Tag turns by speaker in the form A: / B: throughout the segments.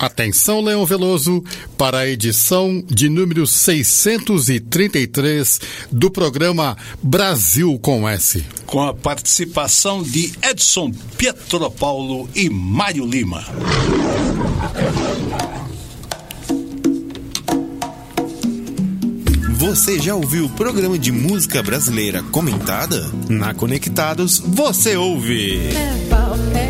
A: Atenção, Leão Veloso, para a edição de número 633 do programa Brasil com S.
B: Com a participação de Edson Pietropaulo e Mário Lima.
C: Você já ouviu o programa de música brasileira comentada? Na Conectados, você ouve.
D: É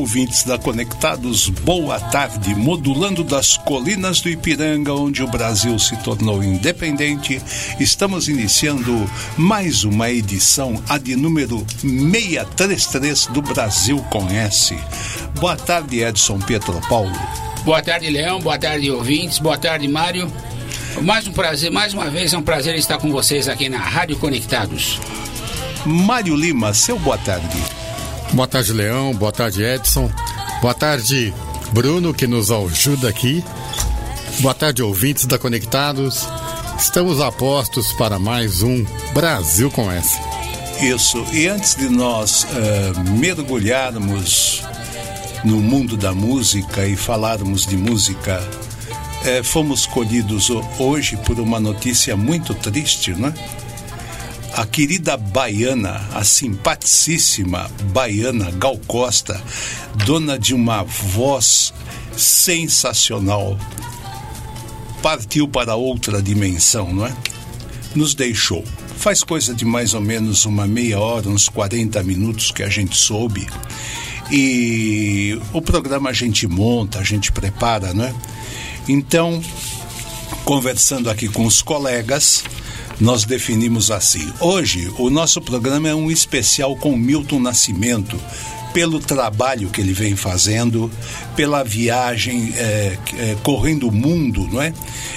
B: Ouvintes da Conectados, boa tarde. Modulando das colinas do Ipiranga, onde o Brasil se tornou independente, estamos iniciando mais uma edição, a de número 633 do Brasil S. Boa tarde, Edson Pietropaulo.
E: Boa tarde, Leão. Boa tarde, ouvintes. Boa tarde, Mário. Mais um prazer, mais uma vez é um prazer estar com vocês aqui na Rádio Conectados.
B: Mário Lima, seu boa tarde.
A: Boa tarde, Leão. Boa tarde, Edson. Boa tarde, Bruno, que nos ajuda aqui. Boa tarde, ouvintes da Conectados. Estamos a postos para mais um Brasil com S.
B: Isso, e antes de nós uh, mergulharmos no mundo da música e falarmos de música, uh, fomos colhidos hoje por uma notícia muito triste, né? A querida baiana, a simpaticíssima baiana Gal Costa, dona de uma voz sensacional, partiu para outra dimensão, não é? Nos deixou. Faz coisa de mais ou menos uma meia hora, uns 40 minutos que a gente soube. E o programa a gente monta, a gente prepara, não é? Então, conversando aqui com os colegas, nós definimos assim. Hoje, o nosso programa é um especial com Milton Nascimento, pelo trabalho que ele vem fazendo, pela viagem é, é, correndo o mundo, não é?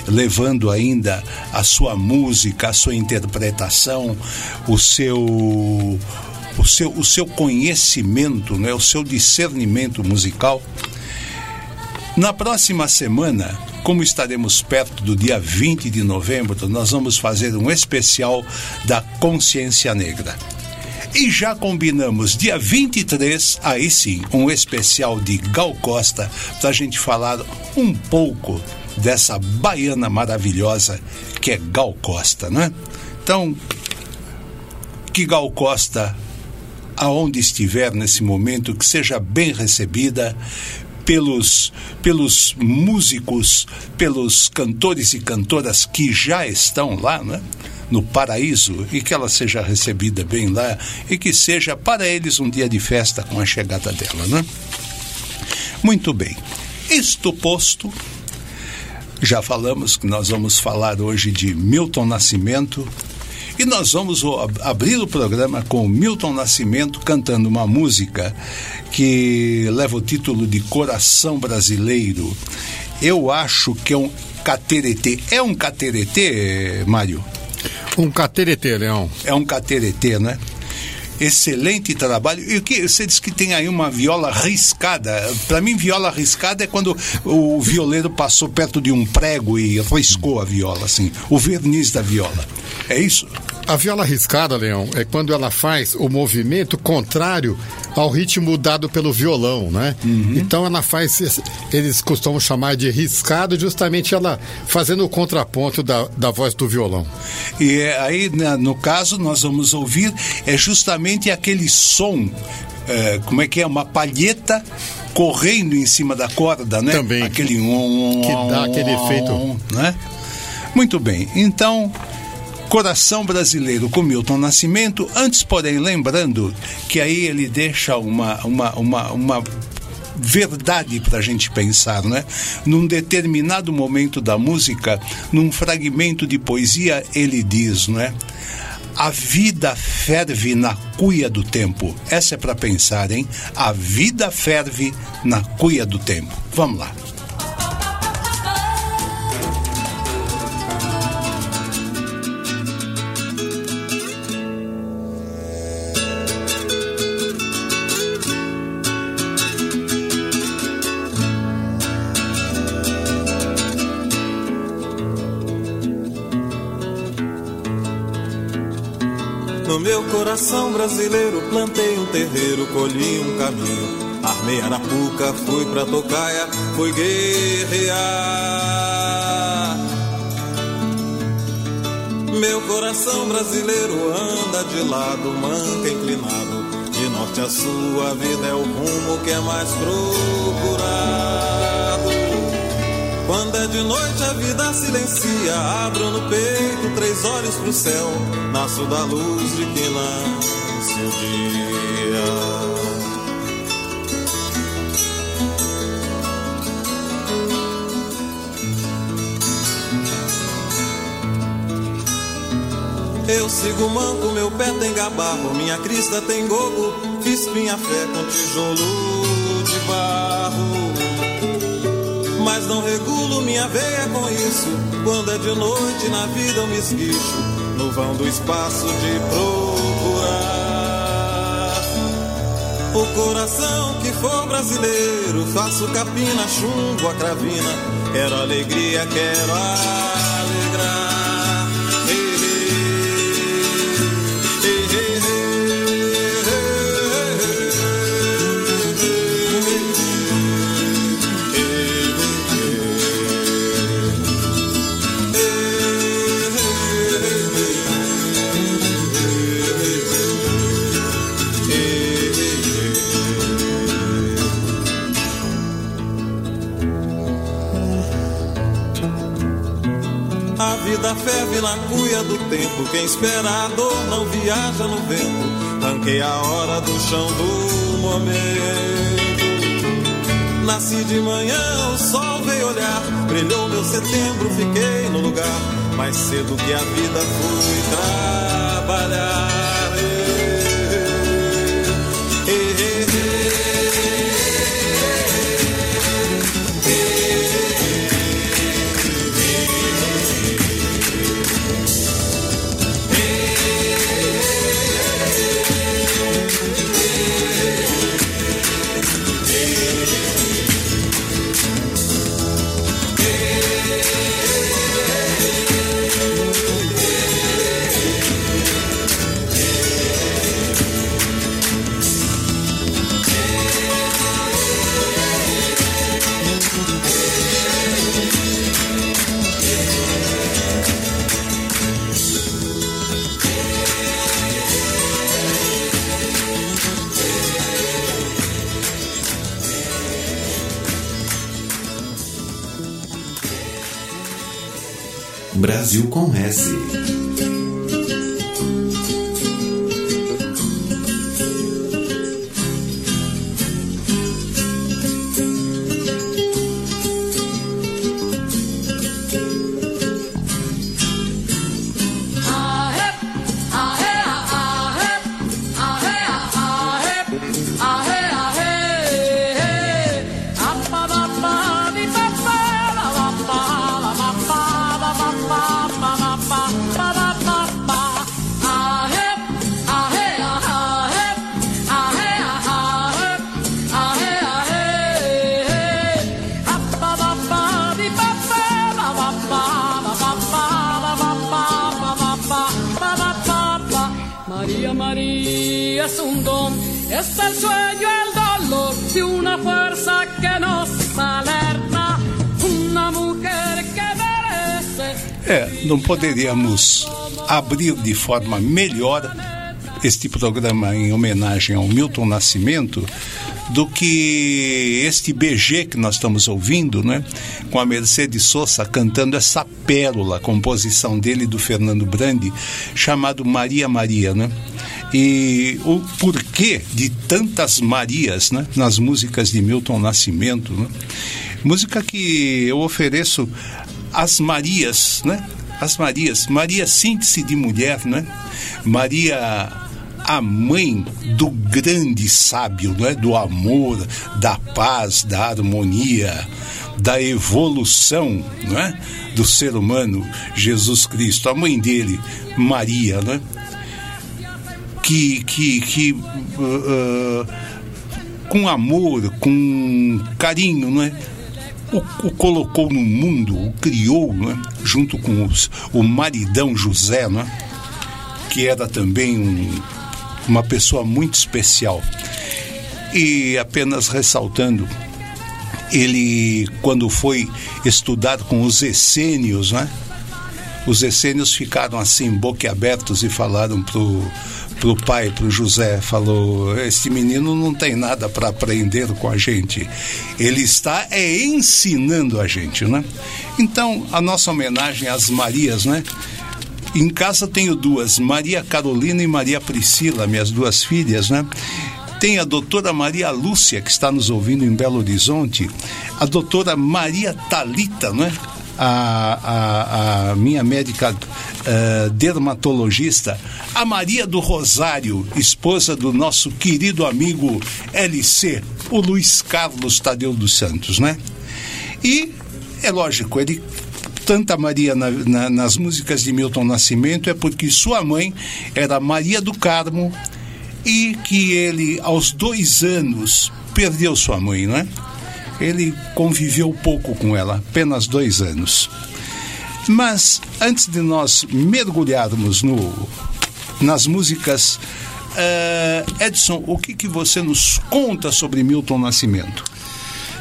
B: Levando ainda a sua música, a sua interpretação, o seu o seu, o seu conhecimento, né? o seu discernimento musical. Na próxima semana, como estaremos perto do dia 20 de novembro, nós vamos fazer um especial da consciência negra. E já combinamos dia 23, aí sim, um especial de Gal Costa, para a gente falar um pouco dessa baiana maravilhosa que é Gal Costa, né? Então, que Gal Costa, aonde estiver nesse momento, que seja bem recebida, pelos, pelos músicos, pelos cantores e cantoras que já estão lá, né? no paraíso e que ela seja recebida bem lá e que seja para eles um dia de festa com a chegada dela, né? Muito bem. Isto posto, já falamos que nós vamos falar hoje de Milton Nascimento e nós vamos abrir o programa com Milton Nascimento cantando uma música que leva o título de Coração Brasileiro. Eu acho que é um cateretê. É um cateretê, Mário?
A: Um cateretê, Leão.
B: É um cateretê, né? excelente trabalho. E o que você disse que tem aí uma viola riscada. Para mim, viola riscada é quando o violeiro passou perto de um prego e riscou a viola, assim, o verniz da viola. É isso?
A: A viola riscada, Leão, é quando ela faz o movimento contrário ao ritmo dado pelo violão, né? Uhum. Então ela faz, eles costumam chamar de riscado, justamente ela fazendo o contraponto da, da voz do violão.
B: E aí, né, no caso, nós vamos ouvir é justamente aquele som, é, como é que é, uma palheta correndo em cima da corda, né?
A: Também.
B: Aquele um,
A: Que dá aquele efeito.
B: né? Muito bem. Então, Coração Brasileiro com Milton Nascimento, antes, porém, lembrando que aí ele deixa uma, uma, uma, uma verdade para a gente pensar, né? Num determinado momento da música, num fragmento de poesia, ele diz, não é? A vida ferve na cuia do tempo. Essa é para pensar, hein? A vida ferve na cuia do tempo. Vamos lá.
F: Coração brasileiro plantei um terreiro, colhi um caminho. Armei arapuca, fui pra tocaia, fui guerrear. Meu coração brasileiro anda de lado, manca inclinado. De norte a sul, a vida é o rumo que é mais procurado. Quando é de noite a vida silencia, abro no peito três olhos pro céu, nasço da luz de que nasce o dia. Eu sigo manco, meu pé tem gabarro, minha crista tem gogo, fiz minha fé com tijolo de barro mas não regulo minha veia com isso. Quando é de noite na vida eu me esguicho, no vão do espaço de procurar. O coração que for brasileiro, faço capina, chumbo, a cravina. Quero alegria, quero alegrar. Ferve na cuia do tempo. Quem espera a dor não viaja no vento. Tanquei a hora do chão do momento. Nasci de manhã, o sol veio olhar. Brilhou meu setembro, fiquei no lugar. Mais cedo que a vida fui trabalhar.
D: Brasil com S.
B: poderíamos abrir de forma melhor este programa em homenagem ao Milton Nascimento do que este BG que nós estamos ouvindo, né? Com a Mercedes Sosa cantando essa pérola, composição dele do Fernando Brandi, chamado Maria Maria, né? E o porquê de tantas Marias né, nas músicas de Milton Nascimento. Né? Música que eu ofereço às Marias, né? As Marias. Maria, síntese de mulher, né? Maria a mãe do grande sábio, não é? do amor, da paz, da harmonia, da evolução não é? do ser humano, Jesus Cristo, a mãe dele, Maria, não é? que, que, que uh, uh, com amor, com carinho, não é? O, o, colocou no mundo, o criou, não é? junto com os, o maridão José, não é? que era também um, uma pessoa muito especial. E apenas ressaltando, ele, quando foi estudar com os essênios, né? Os essênios ficaram assim, boquiabertos e falaram pro pro pai, pro José, falou: "Este menino não tem nada para aprender com a gente. Ele está é ensinando a gente, né?" Então, a nossa homenagem às Marias, né? Em casa tenho duas, Maria Carolina e Maria Priscila, minhas duas filhas, né? Tem a doutora Maria Lúcia, que está nos ouvindo em Belo Horizonte, a doutora Maria Talita, né? A, a, a, minha médica uh, dermatologista, a Maria do Rosário, esposa do nosso querido amigo LC, o Luiz Carlos Tadeu dos Santos, né? E é lógico, ele tanta Maria na, na, nas músicas de Milton Nascimento é porque sua mãe era Maria do Carmo e que ele, aos dois anos, perdeu sua mãe, não é? Ele conviveu pouco com ela, apenas dois anos. Mas antes de nós mergulharmos no, nas músicas, uh, Edson, o que, que você nos conta sobre Milton Nascimento?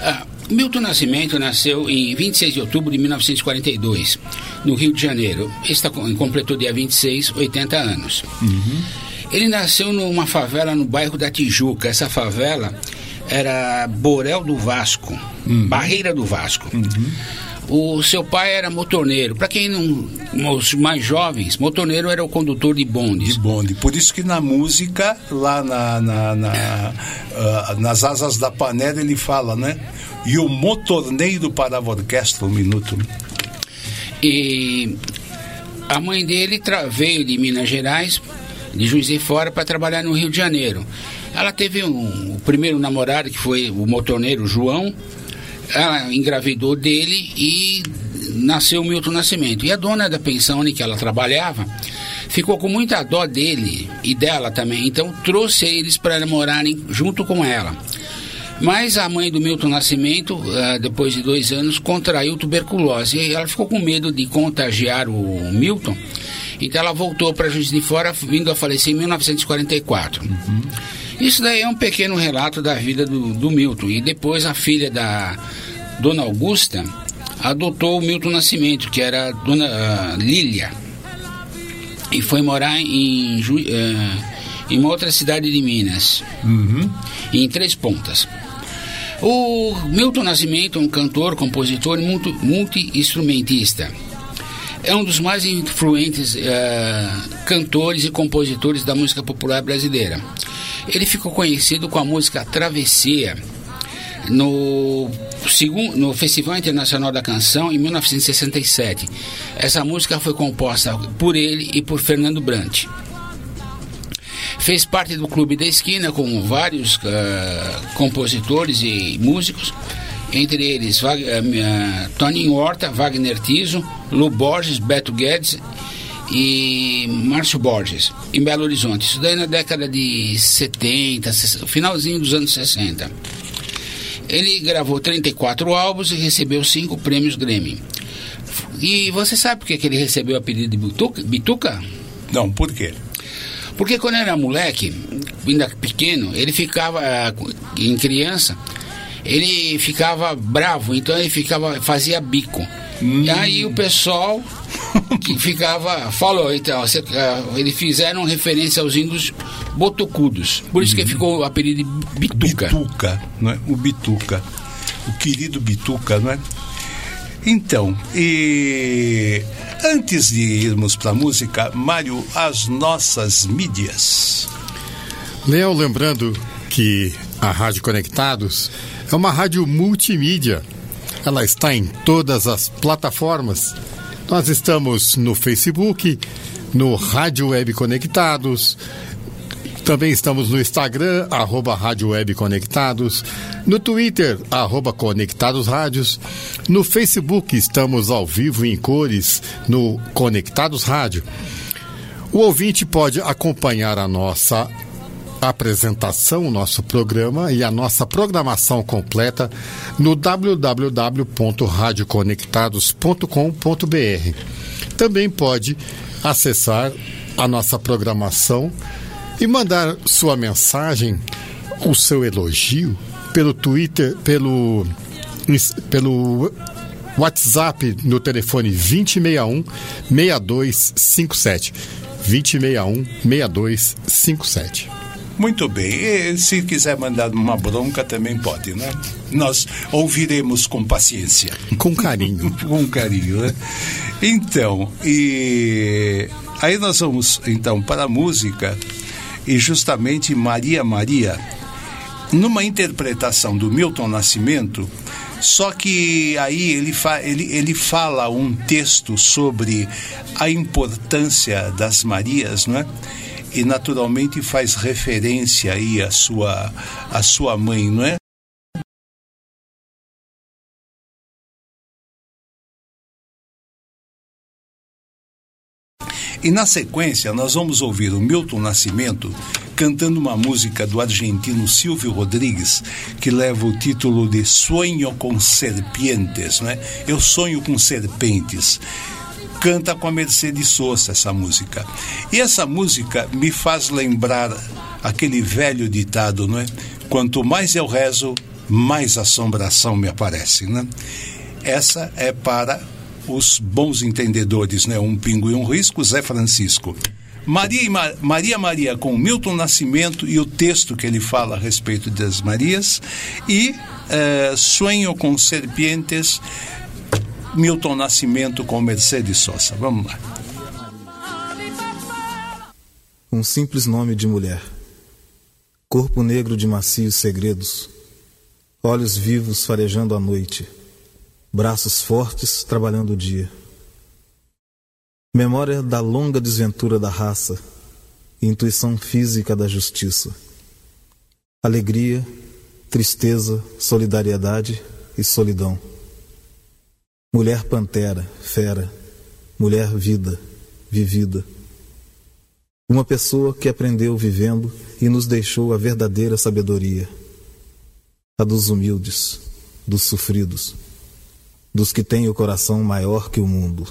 E: Ah, Milton Nascimento nasceu em 26 de outubro de 1942, no Rio de Janeiro. Está completou dia 26, 80 anos. Uhum. Ele nasceu numa favela no bairro da Tijuca. Essa favela era Borel do Vasco, uhum. Barreira do Vasco. Uhum. O seu pai era motorneiro. Para quem não. Os mais jovens, motorneiro era o condutor de bondes.
B: De bonde. Por isso que na música, lá na, na, na uh, nas asas da panela, ele fala, né? E o motorneiro parava a orquestra um minuto.
E: E a mãe dele veio de Minas Gerais, de Juiz de Fora, para trabalhar no Rio de Janeiro. Ela teve um, o primeiro namorado, que foi o motorneiro João, ela engravidou dele e nasceu o Milton Nascimento. E a dona da pensão em que ela trabalhava ficou com muita dó dele e dela também, então trouxe eles para morarem junto com ela. Mas a mãe do Milton Nascimento, uh, depois de dois anos, contraiu tuberculose e ela ficou com medo de contagiar o Milton. Então ela voltou para Juiz de Fora, vindo a falecer em 1944. Uhum. Isso daí é um pequeno relato da vida do, do Milton. E depois a filha da Dona Augusta adotou o Milton Nascimento, que era a Dona uh, Lília. E foi morar em, uh, em uma outra cidade de Minas, uhum. em Três Pontas. O Milton Nascimento é um cantor, compositor e multi-instrumentista. É um dos mais influentes uh, cantores e compositores da música popular brasileira. Ele ficou conhecido com a música Travessia no, segundo, no Festival Internacional da Canção em 1967. Essa música foi composta por ele e por Fernando Brant. Fez parte do Clube da Esquina com vários uh, compositores e músicos, entre eles uh, uh, Toninho Horta, Wagner Tiso, Lu Borges, Beto Guedes e Márcio Borges, em Belo Horizonte. Isso daí na década de 70, finalzinho dos anos 60. Ele gravou 34 álbuns e recebeu 5 prêmios Grammy. E você sabe por que, que ele recebeu o apelido de Bituca? Bituca?
B: Não, por quê?
E: Porque quando era moleque, ainda pequeno, ele ficava, em criança, ele ficava bravo, então ele ficava, fazia bico. Hum. E aí o pessoal que ficava. Falou, então, uh, eles fizeram referência aos índios botocudos. Por isso que ficou o apelido de Bituca.
B: Bituca, não é? O Bituca. O querido Bituca, não é? Então, e antes de irmos para a música, Mário, as nossas mídias.
A: Léo, lembrando que a Rádio Conectados é uma rádio multimídia. Ela está em todas as plataformas. Nós estamos no Facebook, no Rádio Web Conectados, também estamos no Instagram, arroba Rádio Web Conectados, no Twitter, arroba Conectados Rádios, no Facebook estamos ao vivo em cores no Conectados Rádio. O ouvinte pode acompanhar a nossa apresentação, o nosso programa e a nossa programação completa no www.radioconectados.com.br. Também pode acessar a nossa programação e mandar sua mensagem, o seu elogio pelo Twitter, pelo pelo WhatsApp no telefone 2061 6257. 2061 6257.
B: Muito bem. E se quiser mandar uma bronca também pode, né? Nós ouviremos com paciência.
A: Com carinho.
B: com carinho, né? Então, e aí nós vamos então para a música e justamente Maria Maria, numa interpretação do Milton Nascimento, só que aí ele, fa ele, ele fala um texto sobre a importância das Marias, não é? E naturalmente faz referência aí à sua, à sua mãe, não é? E na sequência, nós vamos ouvir o Milton Nascimento cantando uma música do argentino Silvio Rodrigues, que leva o título de Sonho com Serpientes, né? Eu sonho com serpentes canta com a Mercedes Sosa essa música. E essa música me faz lembrar aquele velho ditado, não é? Quanto mais eu rezo, mais assombração me aparece, né? Essa é para os bons entendedores, né? Um pingo e um risco, Zé Francisco. Maria, Ma Maria Maria com Milton Nascimento e o texto que ele fala a respeito das Marias e eh, Sonho com Serpientes, Milton Nascimento com Mercedes Sosa. Vamos lá.
F: Um simples nome de mulher. Corpo negro de macios segredos. Olhos vivos farejando a noite braços fortes trabalhando o dia. Memória da longa desventura da raça, intuição física da justiça. Alegria, tristeza, solidariedade e solidão. Mulher pantera, fera, mulher vida, vivida. Uma pessoa que aprendeu vivendo e nos deixou a verdadeira sabedoria, a dos humildes, dos sofridos dos que têm o coração maior que o mundo.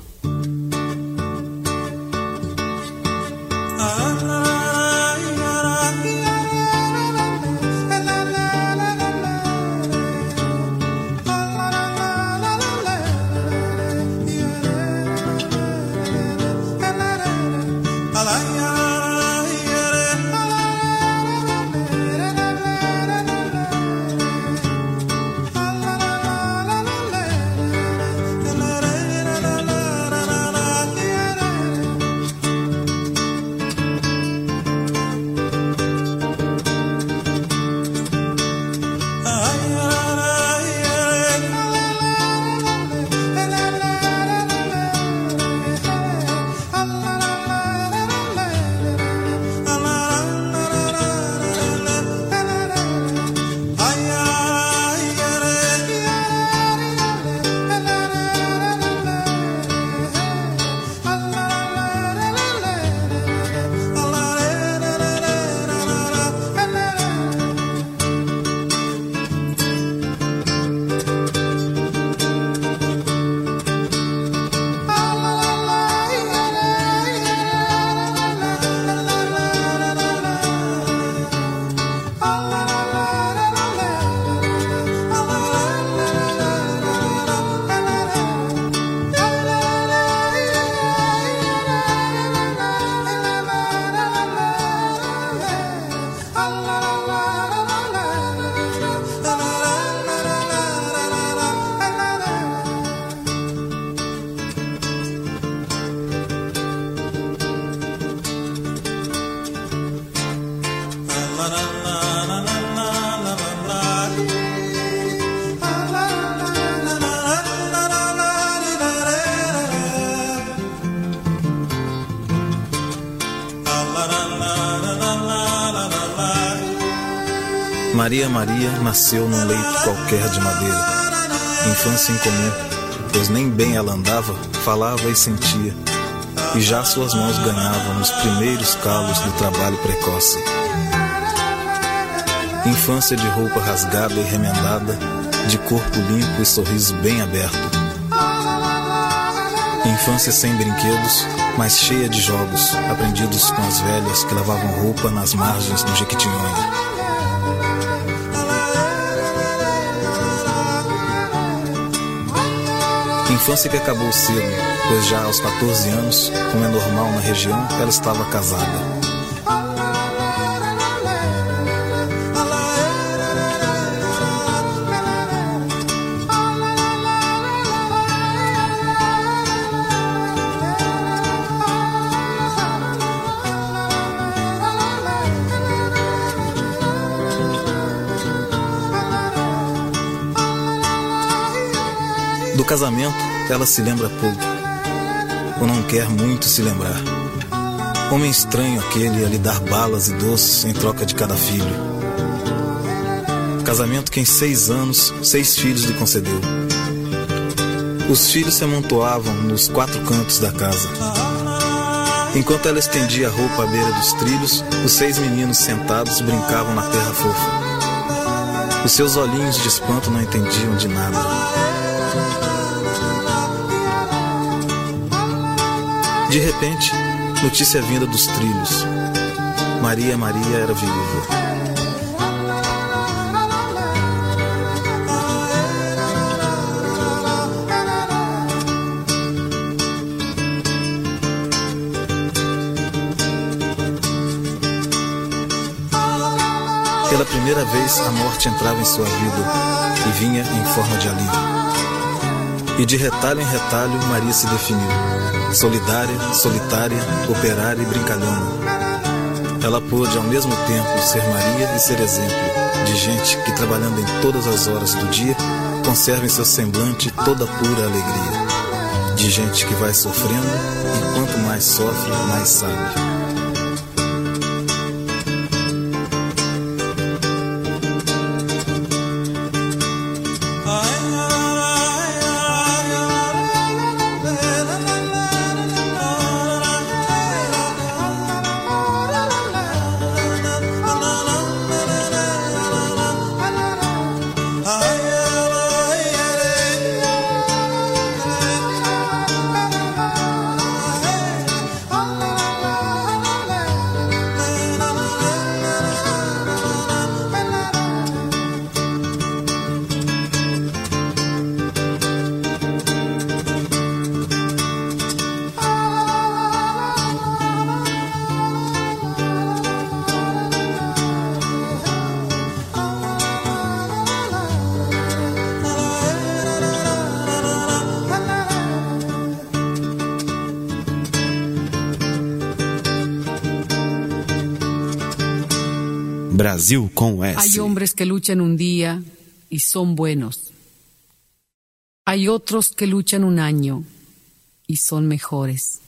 F: Maria nasceu num leito qualquer de madeira. Infância incomum, pois nem bem ela andava, falava e sentia. E já suas mãos ganhavam nos primeiros calos do trabalho precoce. Infância de roupa rasgada e remendada, de corpo limpo e sorriso bem aberto. Infância sem brinquedos, mas cheia de jogos, aprendidos com as velhas que lavavam roupa nas margens do Jequitinhonha. Infância que acabou cedo, pois já aos 14 anos, como é normal na região, ela estava casada. Do casamento, ela se lembra pouco, ou não quer muito se lembrar. Homem estranho aquele a lhe dar balas e doces em troca de cada filho. Casamento que em seis anos, seis filhos lhe concedeu. Os filhos se amontoavam nos quatro cantos da casa. Enquanto ela estendia a roupa à beira dos trilhos, os seis meninos sentados brincavam na terra fofa. Os seus olhinhos de espanto não entendiam de nada. De repente, notícia vinda dos trilhos. Maria Maria era viúva. Pela primeira vez, a morte entrava em sua vida e vinha em forma de alívio. E de retalho em retalho, Maria se definiu solidária, solitária, operária e brincalhona. Ela pôde ao mesmo tempo ser Maria e ser exemplo de gente que, trabalhando em todas as horas do dia, conserva em seu semblante toda pura alegria. De gente que vai sofrendo e quanto mais sofre, mais sabe.
G: Hay hombres que luchan un día y son buenos. Hay otros que luchan un año y son mejores.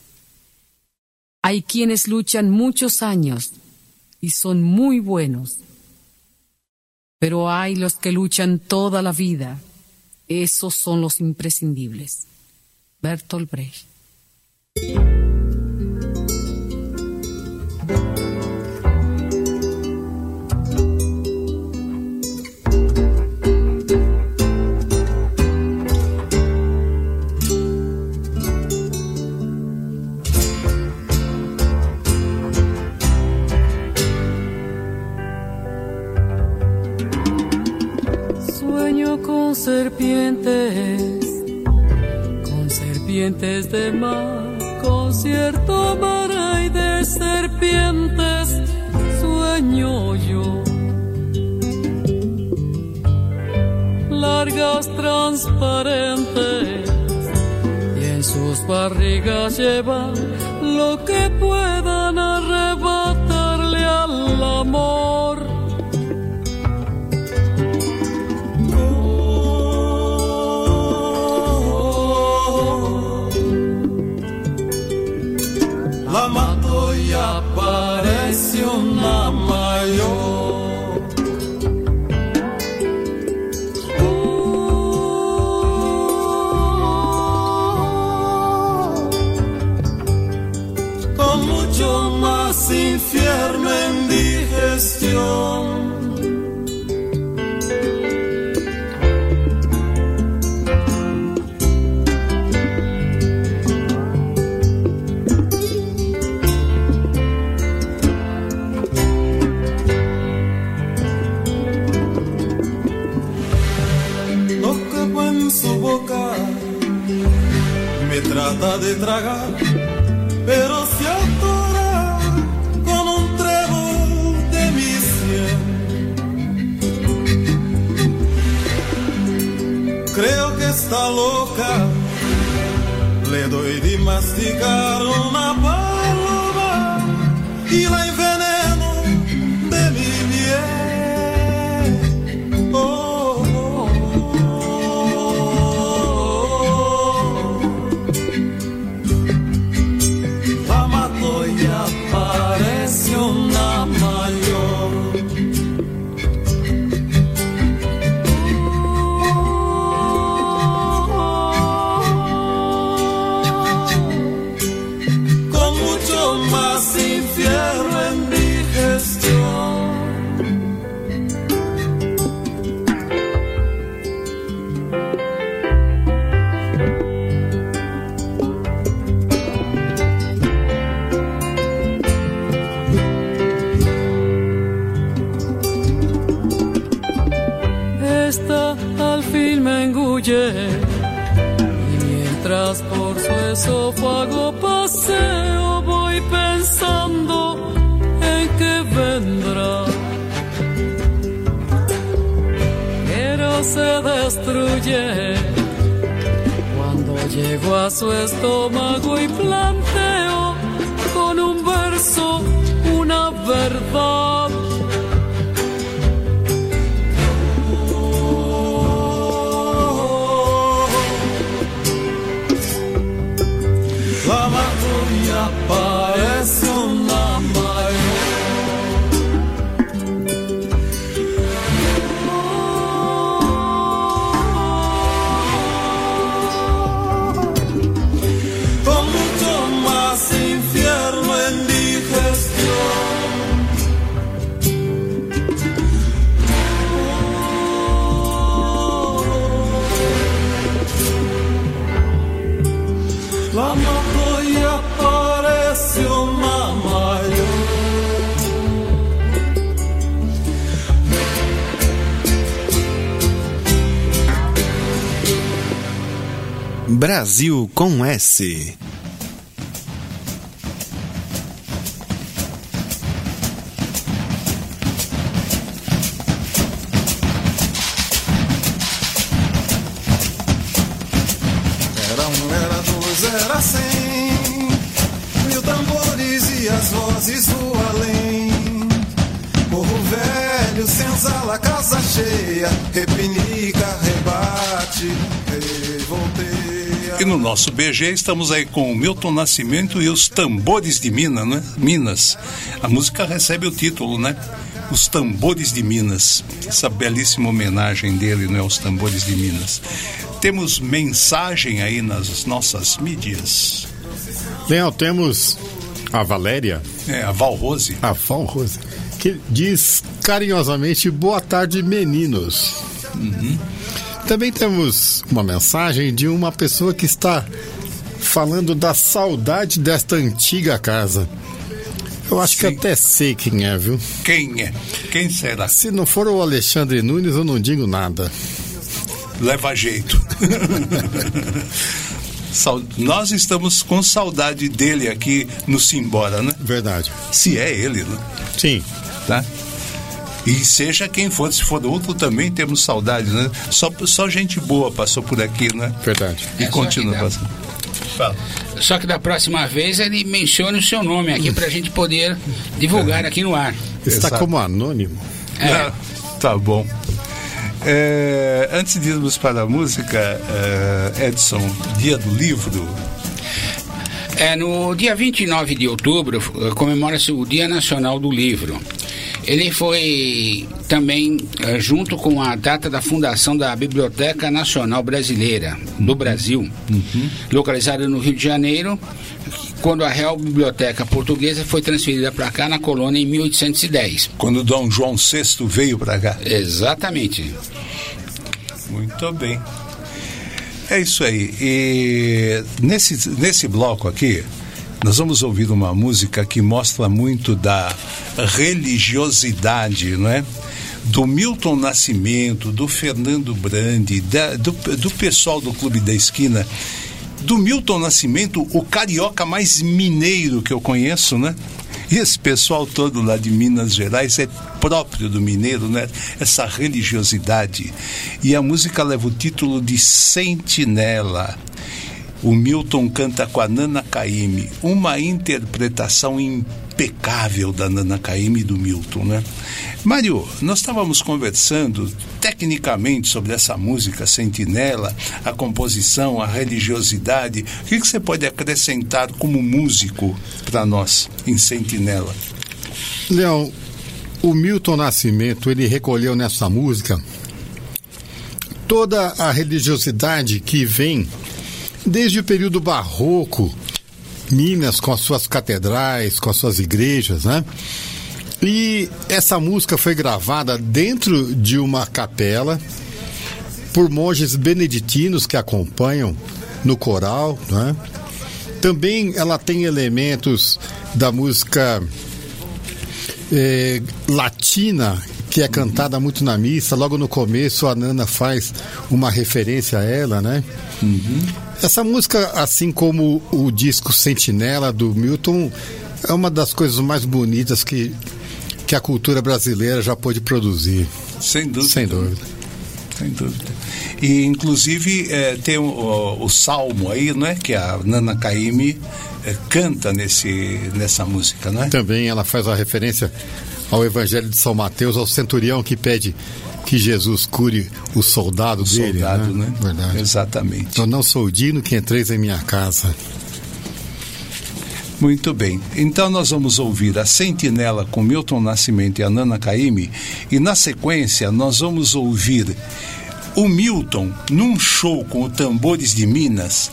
G: Hay quienes luchan muchos años y son muy buenos. Pero hay los que luchan toda la vida. Esos son los imprescindibles. Bertolt Brecht.
D: Sueño con serpientes, con serpientes de mar, concierto mar y de serpientes sueño yo. Largas transparentes y en sus barrigas llevan lo que puedan arrebatarle al amor. canción. No en
F: su boca, me trata de tragar está loca, le doy de masticar una paloma y la
D: se destruye cuando llego a su estómago y planteo con un verso una verdad.
C: Brasil com S.
B: nosso BG estamos aí com o Milton Nascimento e os Tambores de Minas, né? Minas. A música recebe o título, né? Os Tambores de Minas. Essa belíssima homenagem dele, né? Aos Tambores de Minas. Temos mensagem aí nas nossas mídias.
A: Leão, temos a Valéria.
B: É, a Val Rose.
A: A Val Rose. Que diz carinhosamente: Boa tarde, meninos. Uhum. Também temos uma mensagem de uma pessoa que está falando da saudade desta antiga casa. Eu acho Sim. que até sei quem é, viu?
B: Quem é? Quem será?
A: Se não for o Alexandre Nunes, eu não digo nada.
B: Leva jeito. Nós estamos com saudade dele aqui no Simbora, né?
A: Verdade.
B: Se é ele, né?
A: Sim.
B: Tá? E seja quem for, se for outro também temos saudades, né? Só, só gente boa passou por aqui, né?
A: Verdade.
B: E é, continua passando.
E: Fala. Só que da próxima vez ele mencione o seu nome aqui para a gente poder divulgar é. aqui no ar.
A: Está Exato. como anônimo.
B: É. Ah, tá bom. É, antes de irmos para a música, é, Edson, dia do livro.
E: É, no dia 29 de outubro comemora-se o Dia Nacional do Livro. Ele foi também eh, junto com a data da fundação da Biblioteca Nacional Brasileira do Brasil, uhum. localizada no Rio de Janeiro, quando a Real Biblioteca Portuguesa foi transferida para cá na colônia em 1810.
B: Quando Dom João VI veio para cá.
E: Exatamente.
B: Muito bem. É isso aí. E nesse, nesse bloco aqui, nós vamos ouvir uma música que mostra muito da religiosidade, não é? do Milton Nascimento, do Fernando Brandi, da, do, do pessoal do Clube da Esquina, do Milton Nascimento, o carioca mais mineiro que eu conheço, né? E esse pessoal todo lá de Minas Gerais é próprio do mineiro, né? Essa religiosidade. E a música leva o título de Sentinela. O Milton canta com a Nana Caymmi, uma interpretação impecável da Nana Caymmi e do Milton, né? Mário, nós estávamos conversando tecnicamente sobre essa música Sentinela, a composição, a religiosidade. O que, que você pode acrescentar como músico para nós em Sentinela?
A: Leão, o Milton Nascimento, ele recolheu nessa música toda a religiosidade que vem desde o período barroco, Minas com as suas catedrais, com as suas igrejas, né? E essa música foi gravada dentro de uma capela por monges beneditinos que acompanham no coral, né? Também ela tem elementos da música eh, latina que é cantada muito na missa. Logo no começo a Nana faz uma referência a ela, né? Uhum. Essa música, assim como o disco Sentinela do Milton, é uma das coisas mais bonitas que, que a cultura brasileira já pôde produzir.
B: Sem dúvida.
A: Sem dúvida.
B: Sem dúvida. E, inclusive, é, tem o, o, salmo aí, né? Que a Nana Caymmi é, canta nesse, nessa música, né?
A: Também ela faz a referência ao Evangelho de São Mateus, ao centurião que pede que Jesus cure o soldado
B: o
A: dele.
B: Soldado, né? né?
A: Verdade.
B: Exatamente.
A: Eu não sou digno que entreis em minha casa.
B: Muito bem. Então nós vamos ouvir a Sentinela com Milton Nascimento e a Nana Caymmi e na sequência nós vamos ouvir o Milton, num show com o Tambores de Minas,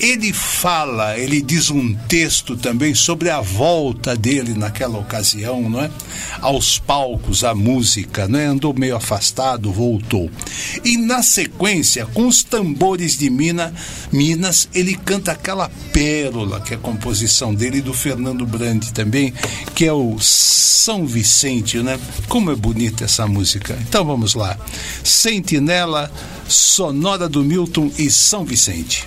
B: ele fala, ele diz um texto também sobre a volta dele naquela ocasião, não é? Aos palcos, à música, não é? Andou meio afastado, voltou. E na sequência, com os tambores de Minas, Minas, ele canta aquela pérola que é a composição dele e do Fernando Brandi também, que é o São Vicente, né? Como é bonita essa música. Então vamos lá. Sentinela Sonora do Milton e São Vicente.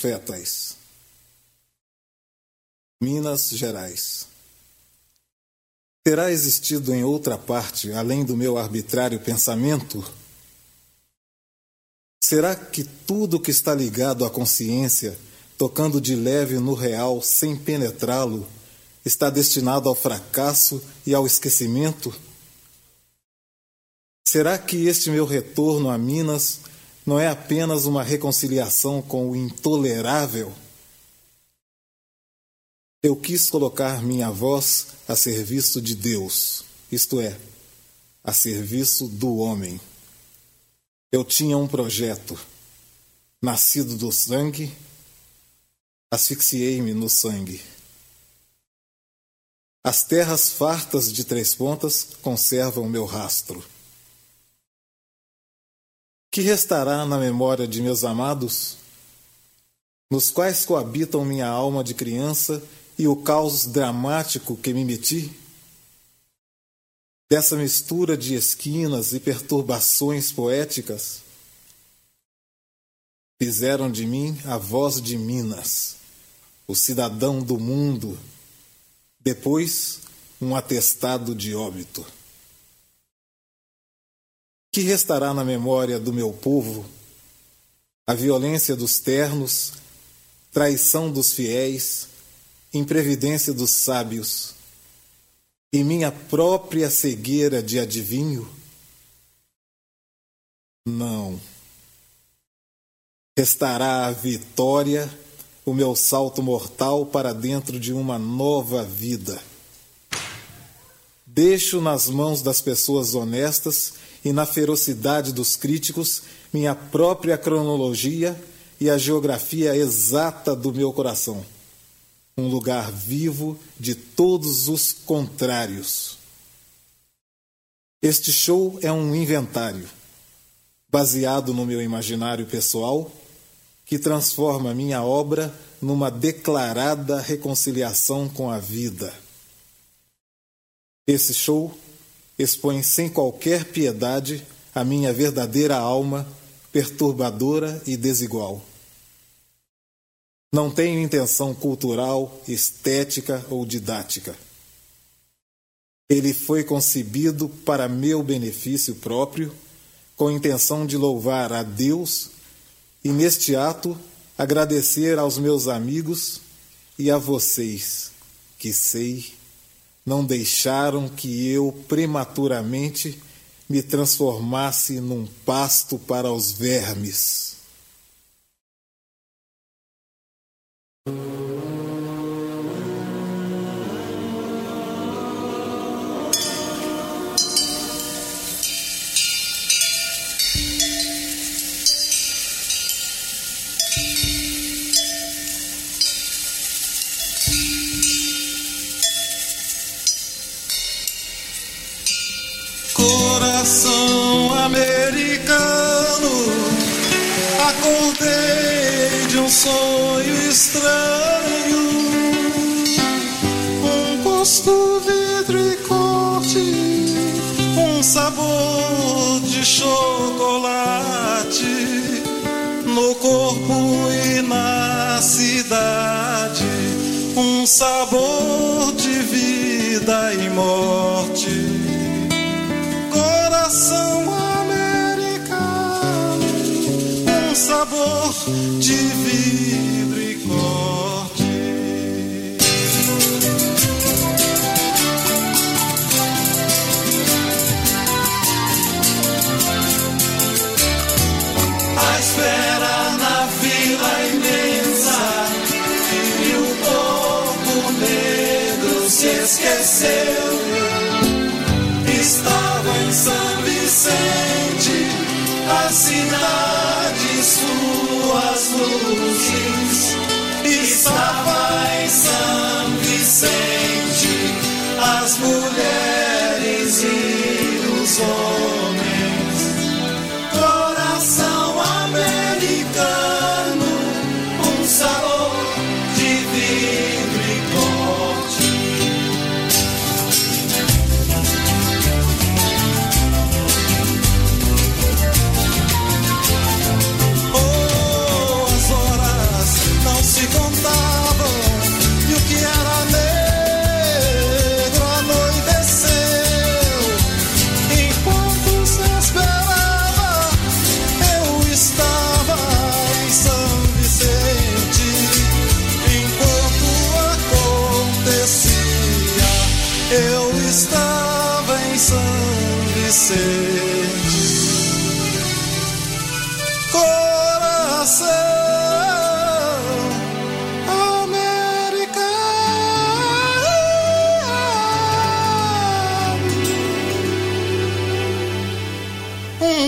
F: Profetas. Minas Gerais. Terá existido em outra parte, além do meu arbitrário pensamento? Será que tudo que está ligado à consciência, tocando de leve no real sem penetrá-lo, está destinado ao fracasso e ao esquecimento? Será que este meu retorno a Minas não é apenas uma reconciliação com o intolerável? Eu quis colocar minha voz a serviço de Deus, isto é, a serviço do homem. Eu tinha um projeto, nascido do sangue, asfixiei-me no sangue. As terras fartas de três pontas conservam meu rastro. Que restará na memória de meus amados, nos quais coabitam minha alma de criança e o caos dramático que me meti? Dessa mistura de esquinas e perturbações poéticas, fizeram de mim a voz de Minas, o cidadão do mundo, depois um atestado de óbito. Que restará na memória do meu povo a violência dos ternos, traição dos fiéis, imprevidência dos sábios e minha própria cegueira de adivinho? Não. Restará a vitória, o meu salto mortal para dentro de uma nova vida. Deixo nas mãos das pessoas honestas e na ferocidade dos críticos minha própria cronologia e a geografia exata do meu coração. Um lugar vivo de todos os contrários. Este show é um inventário, baseado no meu imaginário pessoal, que transforma minha obra numa declarada reconciliação com a vida. Esse show expõe sem qualquer piedade a minha verdadeira alma, perturbadora e desigual. Não tenho intenção cultural, estética ou didática. Ele foi concebido para meu benefício próprio, com intenção de louvar a Deus e, neste ato, agradecer aos meus amigos e a vocês, que sei não deixaram que eu prematuramente me transformasse num pasto para os vermes.
H: Coração americano, acordei de um sonho estranho. Um gosto, vidro e corte, um sabor de chocolate no corpo e na cidade. Um sabor de vida e morte de luzes. Estava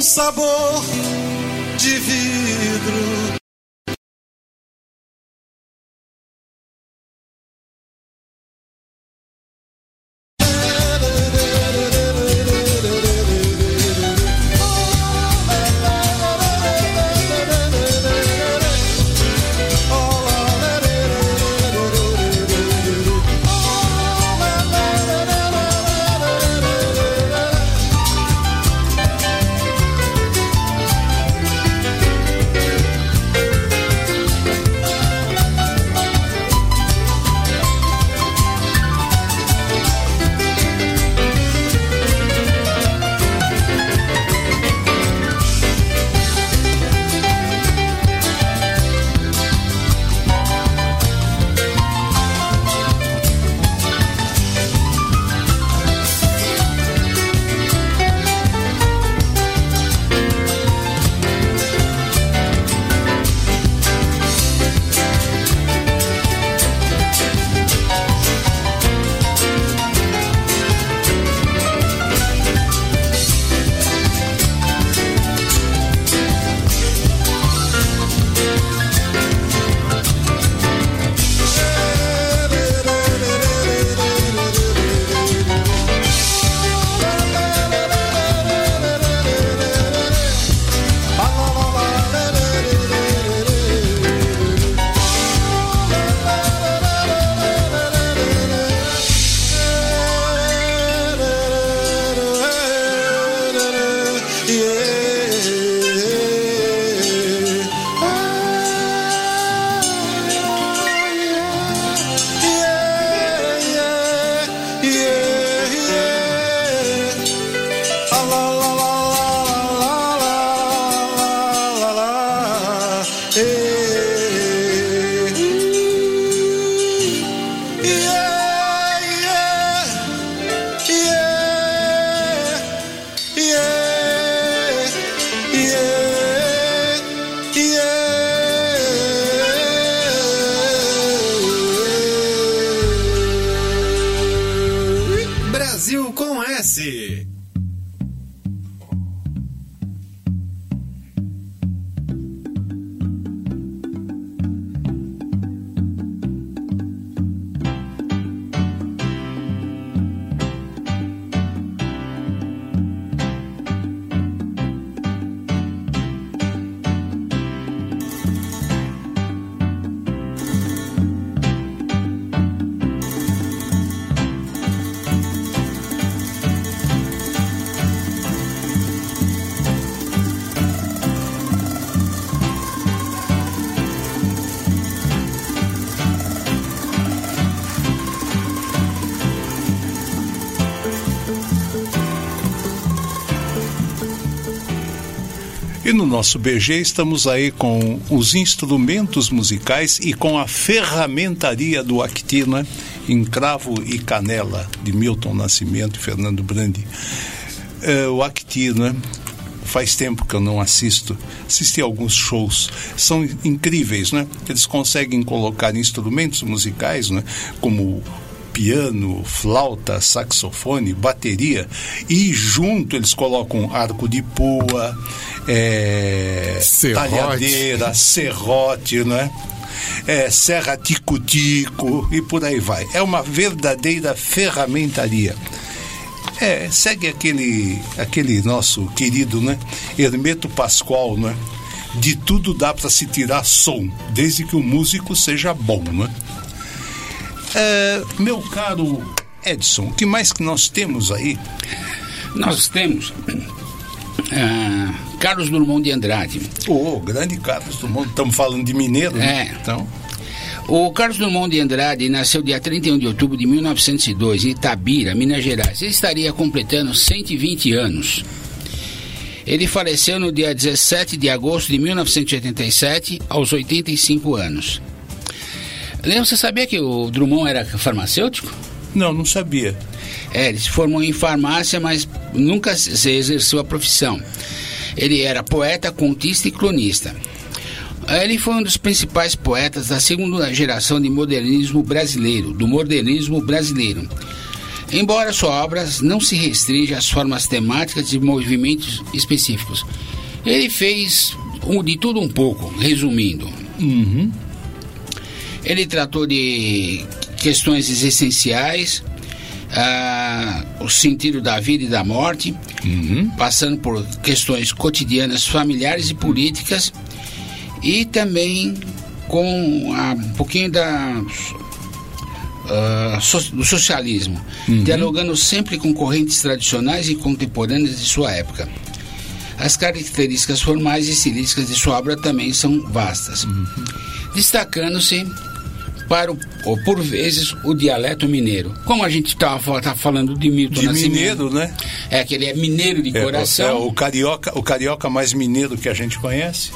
H: um sabor de vidro. E
B: no nosso BG estamos aí com os instrumentos musicais e com a ferramentaria do Acti, né? em Cravo e Canela, de Milton Nascimento e Fernando Brandi. É, o Acti, né? faz tempo que eu não assisto, assisti alguns shows, são incríveis, né? Eles conseguem colocar instrumentos musicais, né? Como piano, flauta, saxofone, bateria e junto eles colocam arco de pua, é,
A: Serrote.
B: talhadeira, serrote, né? É, serra tico-tico e por aí vai. É uma verdadeira ferramentaria. É, segue aquele, aquele nosso querido, né? Hermeto Pascoal, né? De tudo dá para se tirar som, desde que o músico seja bom, né? É, meu caro Edson, o que mais que nós temos aí?
E: Nós temos ah, Carlos Drummond de Andrade.
B: Ô, grande Carlos mundo, estamos falando de mineiro, né?
E: É.
B: Então,
E: O Carlos Drummond de Andrade nasceu dia 31 de outubro de 1902 em Itabira, Minas Gerais. Ele estaria completando 120 anos. Ele faleceu no dia 17 de agosto de 1987, aos 85 anos. Leandro, você sabia que o Drummond era farmacêutico?
B: não, não sabia.
E: É, ele se formou em farmácia, mas nunca se exerceu a profissão. Ele era poeta, contista e cronista. Ele foi um dos principais poetas da segunda geração de modernismo brasileiro, do modernismo brasileiro. Embora sua obra não se restrinja às formas temáticas e movimentos específicos, ele fez de tudo um pouco, resumindo. Ele tratou de questões essenciais, ah, o sentido da vida e da morte, passando por questões cotidianas, familiares e políticas, e também com ah, um pouquinho da ah, so- do socialismo, dialogando sempre com correntes tradicionais e contemporâneas de sua época. As características formais e estilísticas de sua obra também são vastas, destacando-se para o, o, por vezes o dialeto mineiro. Como a gente estava tá falando de Milton
B: De
E: Nascimento,
B: mineiro, né?
E: é que ele é mineiro de
B: É,
E: coração.
B: é o carioca, o carioca mais mineiro que a gente conhece.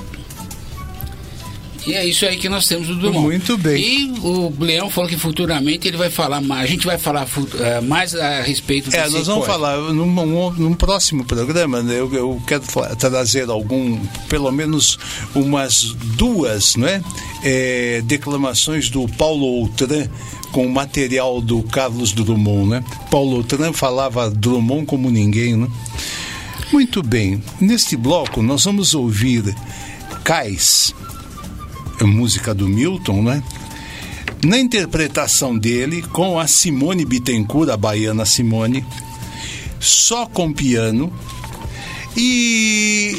E: E é isso aí que nós temos do Drummond.
B: Muito bem.
E: E o Leão falou que futuramente ele vai falar mais. A gente vai falar eh, mais a respeito
B: É,
E: desse
B: nós vamos falar num, num- num próximo programa. né, Eu, eu quero trazer algum, pelo menos umas duas, né, é, declamações do Paulo Outram com o material do Carlos Drummond, né? Paulo Outram falava Drummond como ninguém, né? Muito bem. Neste bloco nós vamos ouvir Cais, música do Milton, né? Na interpretação dele com a Simone Bittencourt, a baiana Simone, só com piano. E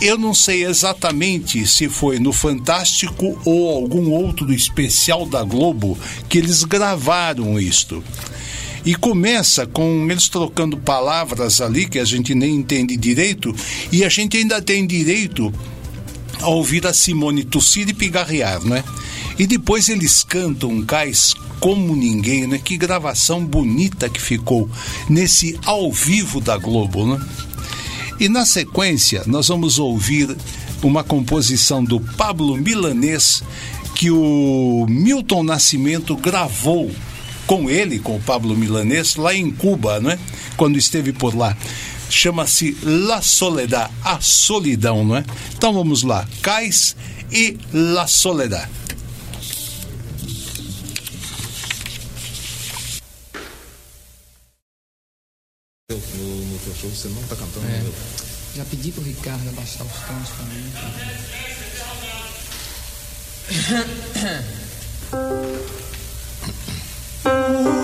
B: eu não sei exatamente se foi no Fantástico ou algum outro especial da Globo que eles gravaram isto. E começa com eles trocando palavras ali que a gente nem entende direito, e a gente ainda tem direito a ouvir a Simone tossir e pigarrear, né? E depois eles cantam cais como ninguém, né? Que gravação bonita que ficou nesse ao vivo da Globo, né? E na sequência nós vamos ouvir uma composição do Pablo Milanês que o Milton Nascimento gravou com ele, com o Pablo Milanês, lá em Cuba, né? Quando esteve por lá. Chama-se La Soledad, a solidão, não é? Então vamos lá, Cais e La Soledad.
I: No, no teu show você não tá cantando,
J: É.
I: meu.
J: Já pedi pro Ricardo abaixar os tons pra mim.
F: Para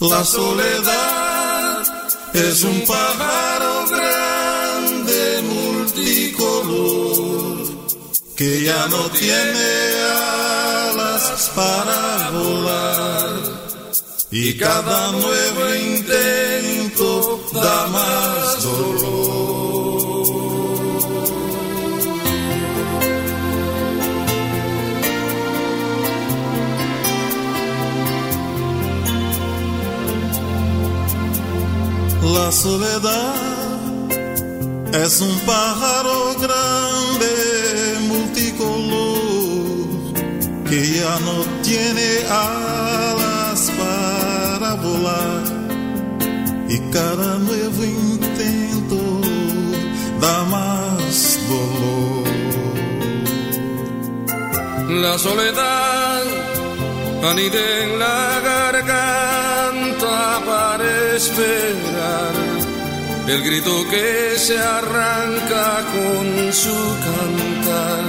F: La soledad es un pájaro grande multicolor que ya no tiene alas para volar y cada nuevo intento da más dolor. La soledad es un pájaro grande multicolor que ya no tiene alas para volar y cada nuevo intento da más dolor.
K: La soledad anida en la garganta esperar el grito que se arranca con su cantar.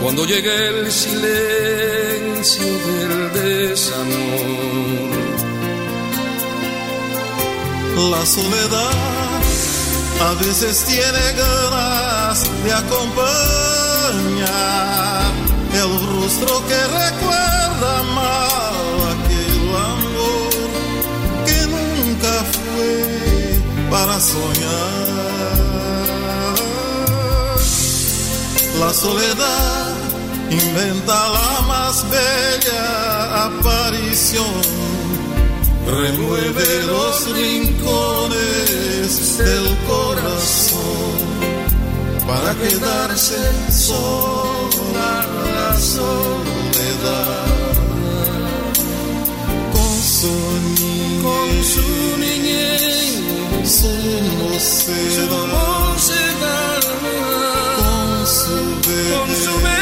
K: Cuando llegue el silencio del desamor.
F: La soledad a veces tiene ganas de acompañar el rostro que recuerda para soñar. La soledad inventa la más bella aparición remueve los rincones del corazón para quedarse sola la soledad con su niñez,
K: Con su niñez,
F: su mocedad, con su bebé,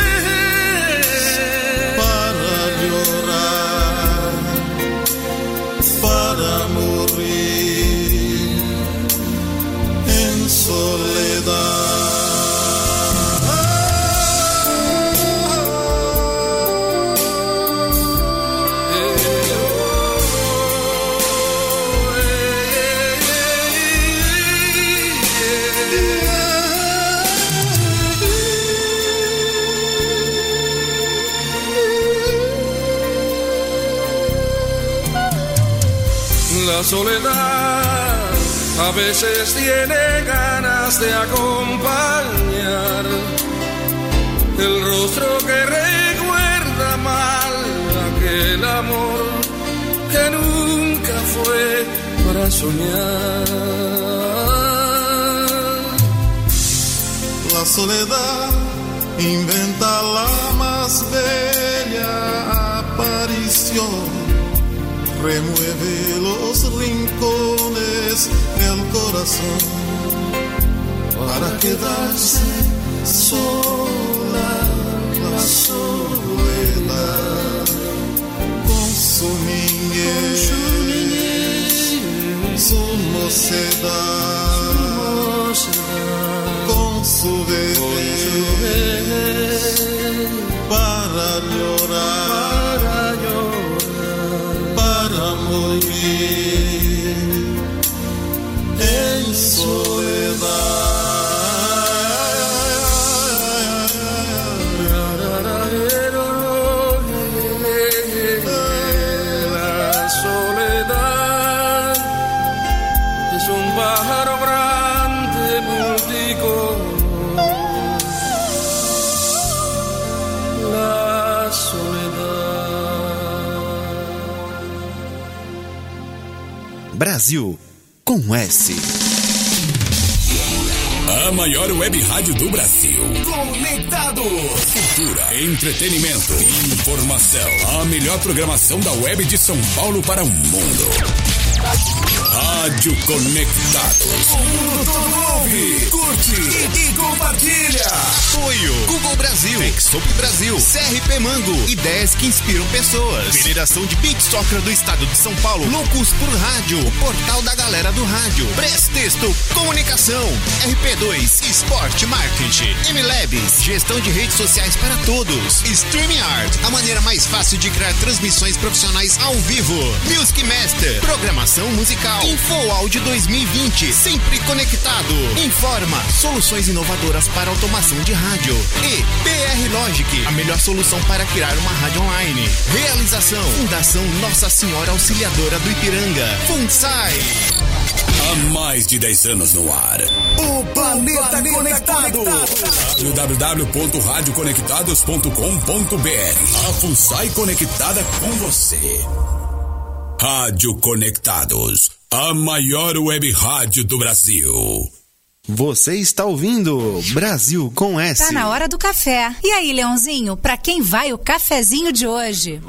K: soledad a veces tiene ganas de acompañar el rostro que recuerda mal aquel amor que nunca fue para soñar.
F: La soledad inventa la más bella aparición, remueve los rincones del corazón para quedarse sola la soledad. Con su niñez, su mocedad. Con su bebé para llorar, para
C: Brasil com S.
L: A maior web rádio do Brasil.
M: Conectados.
L: Cultura, entretenimento, informação. A melhor programação da web de São Paulo para o mundo. Rádio Conectados.
C: O mundo todo ouve, curte e, e compartilha. Apoio Google Brasil, Exop Brasil, CRP Mango, ideias que inspiram pessoas. Federação de Beat Soccer do Estado de São Paulo, Loucos por Rádio, portal da galera do rádio. Prestexto Comunicação, RP2 Esporte Marketing, MLabs, gestão de redes sociais para todos. StreamYard, a maneira mais fácil de criar transmissões profissionais ao vivo. Music Master, programação musical. Info Áudio 2020, sempre conectado. Informa, soluções inovadoras para automação de rádio. E PR Logic, a melhor solução para criar uma rádio online. Realização, Fundação Nossa Senhora Auxiliadora do Ipiranga. FUNSAI.
L: Há mais de 10 anos no ar.
C: O planeta, conectado.
L: www.radioconectados.com.br A FUNSAI conectada com você. Rádio Conectados, a maior web rádio do Brasil.
C: Você está ouvindo Brasil com S.
M: Tá na hora do café. E aí, Leãozinho, pra quem vai o cafezinho de hoje?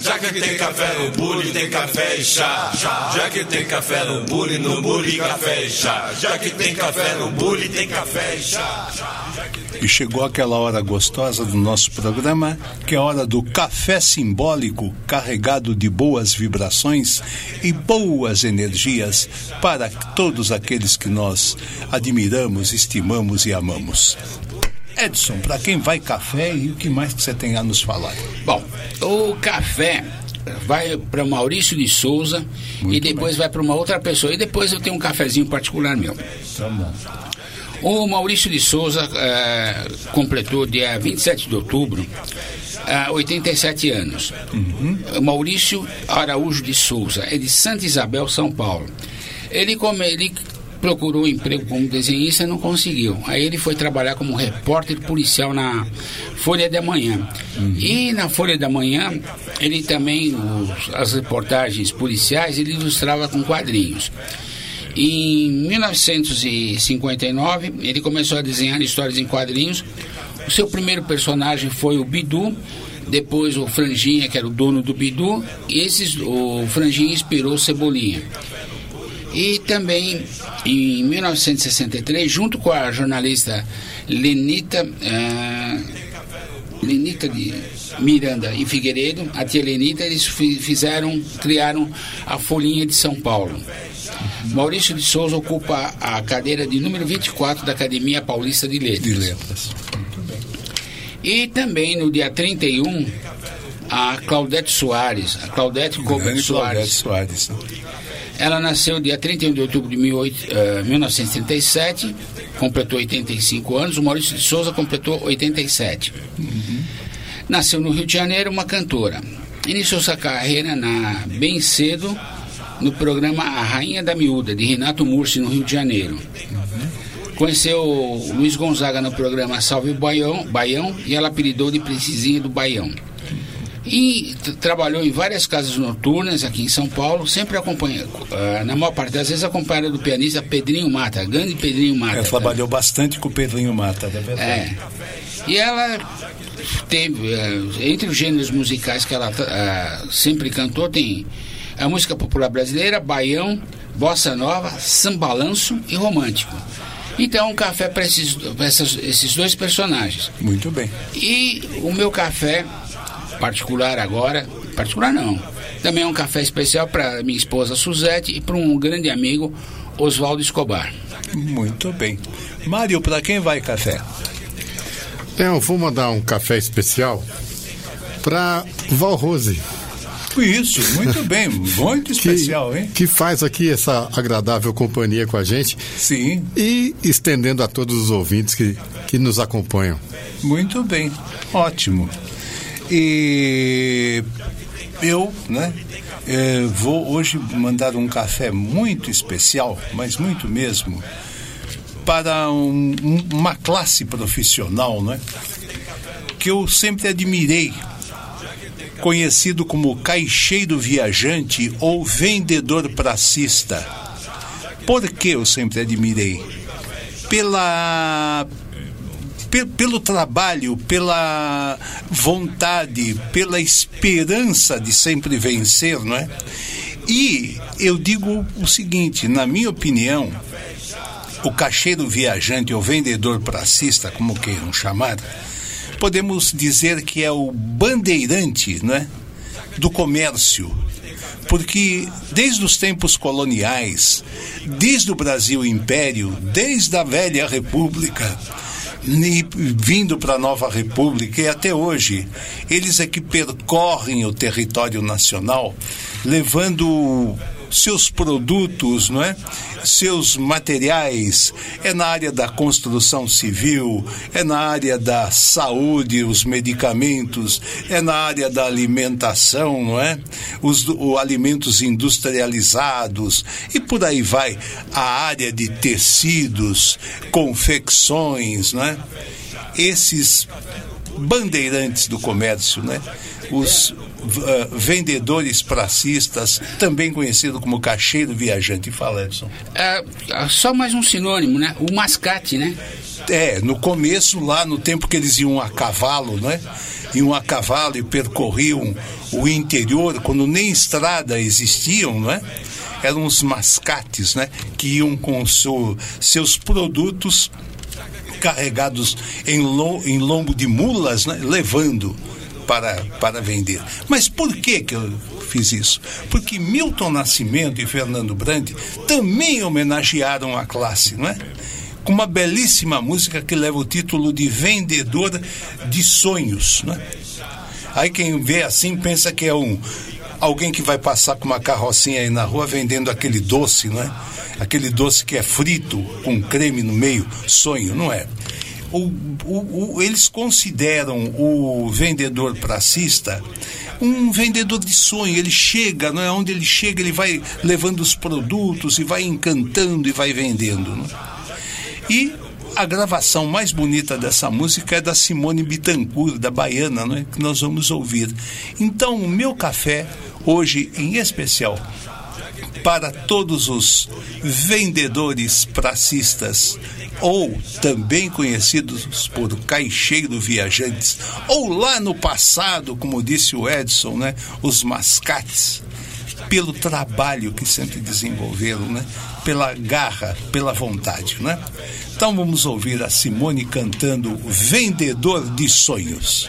N: Já que tem café no bule, tem café e chá. Já que tem café no bule, no bule, café e chá. Já que tem café no bule, tem café e chá.
B: E chegou aquela hora gostosa do nosso programa, que é a hora do café simbólico, carregado de boas vibrações e boas energias para todos aqueles que nós admiramos, estimamos e amamos. Edson, para quem vai café e o que mais que você tem a nos falar?
E: Bom, o café vai para Maurício de Souza e depois vai para uma outra pessoa. E depois eu tenho um cafezinho particular meu.
B: Tá bom.
E: O Maurício de Souza eh, completou dia 27 de outubro eh, 87 anos.
B: Uhum.
E: Maurício Araújo de Souza, é de Santa Isabel, São Paulo. Ele, come, ele procurou emprego como desenhista e não conseguiu. Aí ele foi trabalhar como repórter policial na Folha da Manhã. E na Folha da Manhã, ele também, os- as reportagens policiais, ele ilustrava com quadrinhos. Em 1959, ele começou a desenhar histórias em quadrinhos. O seu primeiro personagem foi o Bidu, depois o Franjinha, que era o dono do Bidu, e esses, o Franjinha inspirou Cebolinha. E também em 1963, junto com a jornalista Lenita, ah, Lenita de Miranda e Figueiredo, a tia Lenita, eles fi- fizeram, criaram a Folhinha de São Paulo. Maurício de Souza ocupa a cadeira de número 24 da Academia Paulista de Letras.
B: De letras.
E: E também no dia 31, a Claudete Soares, a Claudete
B: Claudete
E: Soares.
B: Soares.
E: Ela nasceu dia 31 de outubro de 18, eh, 1937, completou 85 anos. O Maurício de Souza completou 87. Nasceu no Rio de Janeiro, uma cantora. Iniciou sua carreira na, bem cedo no programa A Rainha da Miúda, de Renato Mursi, no Rio de Janeiro. Conheceu o Luiz Gonzaga no programa Salve o Baião, Baião e ela apelidou de Princesinha do Baião. E trabalhou em várias casas noturnas aqui em São Paulo, sempre acompanha, ah, na maior parte das vezes acompanhada do pianista Pedrinho Mata, grande Pedrinho Mata.
B: Ela trabalhou bastante com o Pedrinho Mata, é verdade.
E: É. E ela teve, eh, entre os gêneros musicais que ela ah, sempre cantou, tem a música popular brasileira, baião, bossa nova, sambalanço e romântico. Então, um café para esses, esses dois personagens.
B: Muito bem.
E: E o meu café particular agora, particular não, também é um café especial para minha esposa Suzete e para um grande amigo Oswaldo Escobar.
B: Muito bem. Mário, para quem vai café?
A: É, eu vou mandar um café especial para Val Rose.
B: Isso, muito bem, muito especial, hein?
A: Que faz aqui essa agradável companhia com a gente.
B: Sim.
A: E estendendo a todos os ouvintes que, que nos acompanham.
B: Muito bem, ótimo. E eu, né, eh, vou hoje mandar um café muito especial, mas muito mesmo, para um- um- uma classe profissional, né, que eu sempre admirei, conhecido como caixeiro viajante ou vendedor pracista. Por que eu sempre admirei? Pela pe- pelo trabalho, pela vontade, pela esperança de sempre vencer, não é? E eu digo o seguinte, na minha opinião, o caixeiro viajante ou vendedor pracista, como queiram chamar, podemos dizer que é o bandeirante né, do comércio. Porque desde os tempos coloniais, desde o Brasil Império, desde a velha República, e vindo para a nova república e até hoje eles é que percorrem o território nacional levando seus produtos, não é? Seus materiais, é na área da construção civil, é na área da saúde, os medicamentos, é na área da alimentação, não é? Os o, alimentos industrializados e por aí vai, a área de tecidos, confecções, não é? Esses bandeirantes do comércio, né? Os uh, vendedores pracistas, também conhecido como caixeiro viajante. Fala, Edson.
E: É, só mais um sinônimo, né? O mascate, né?
B: É, no começo, lá no tempo que eles iam a cavalo, né? Iam a cavalo e percorriam o interior, quando nem estrada existiam, não é? Eram os mascates, né? Que iam com seu, seus produtos carregados em, em lombo de mulas, né? levando para, para vender. Mas por que, que eu fiz isso? Porque Milton Nascimento e Fernando Brandi também homenagearam a classe, não é? Com uma belíssima música que leva o título de Vendedor de Sonhos, não é? Aí quem vê assim pensa que é um alguém que vai passar com uma carrocinha aí na rua vendendo aquele doce, não é? Aquele doce que é frito com creme no meio, sonho, não é? o, o, o, eles consideram o vendedor pracista um vendedor de sonho. Ele chega, não é? Onde ele chega, ele vai levando os produtos e vai encantando e vai vendendo. Não? E a gravação mais bonita dessa música é da Simone Bittencourt, da Baiana, não é? que nós vamos ouvir. Então, o meu café, hoje em especial, para todos os vendedores pracistas ou também conhecidos por caixeiro viajantes, ou lá no passado, como disse o Edson, né, os mascates, pelo trabalho que sempre desenvolveram, né, pela garra, pela vontade, né? Então vamos ouvir a Simone cantando Vendedor de Sonhos.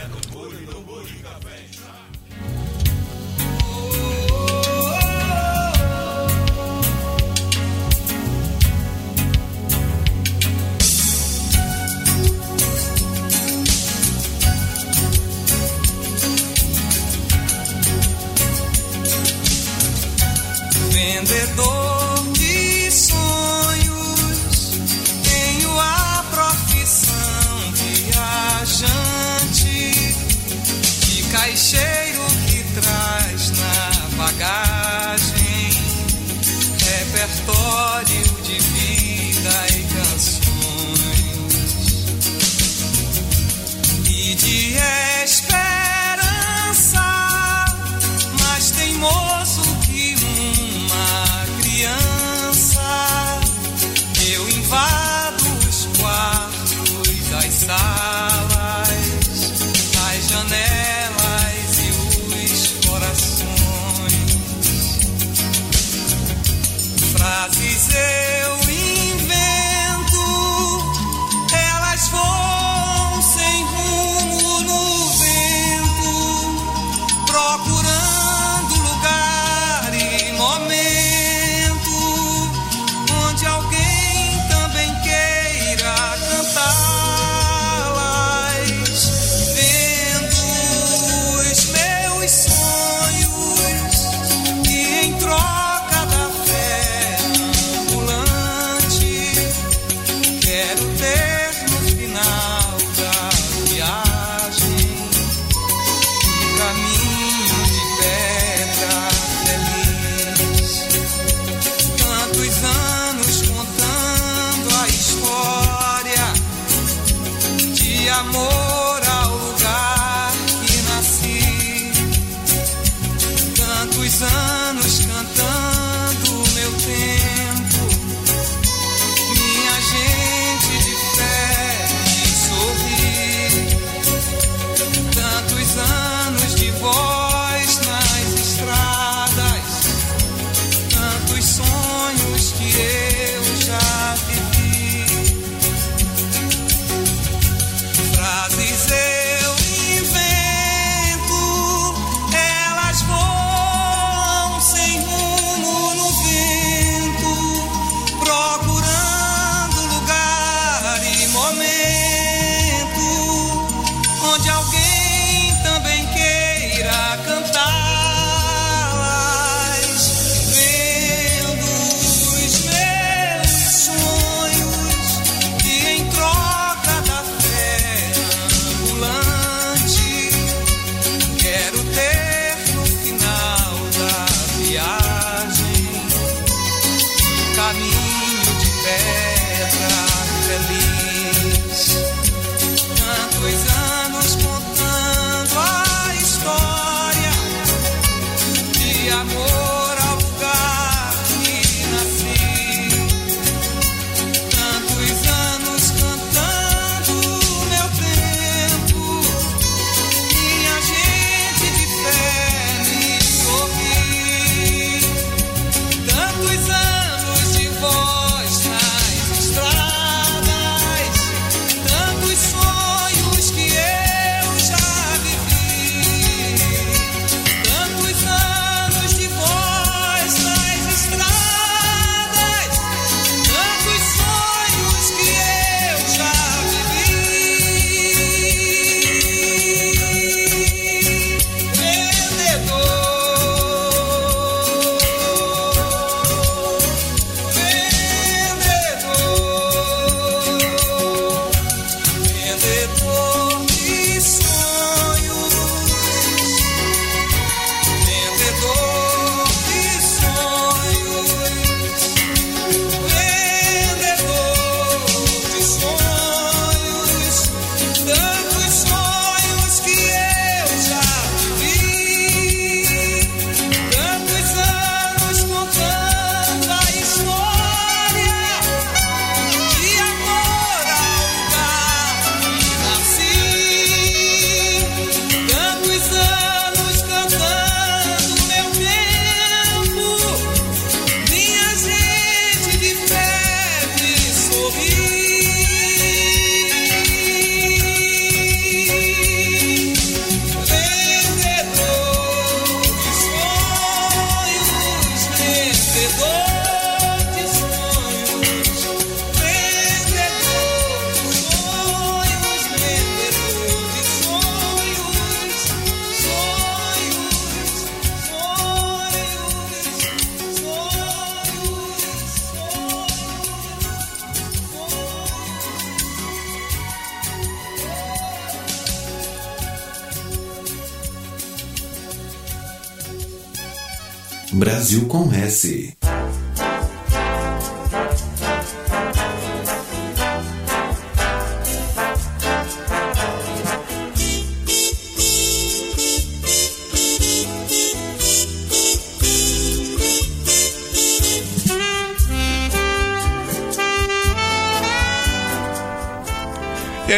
B: amor.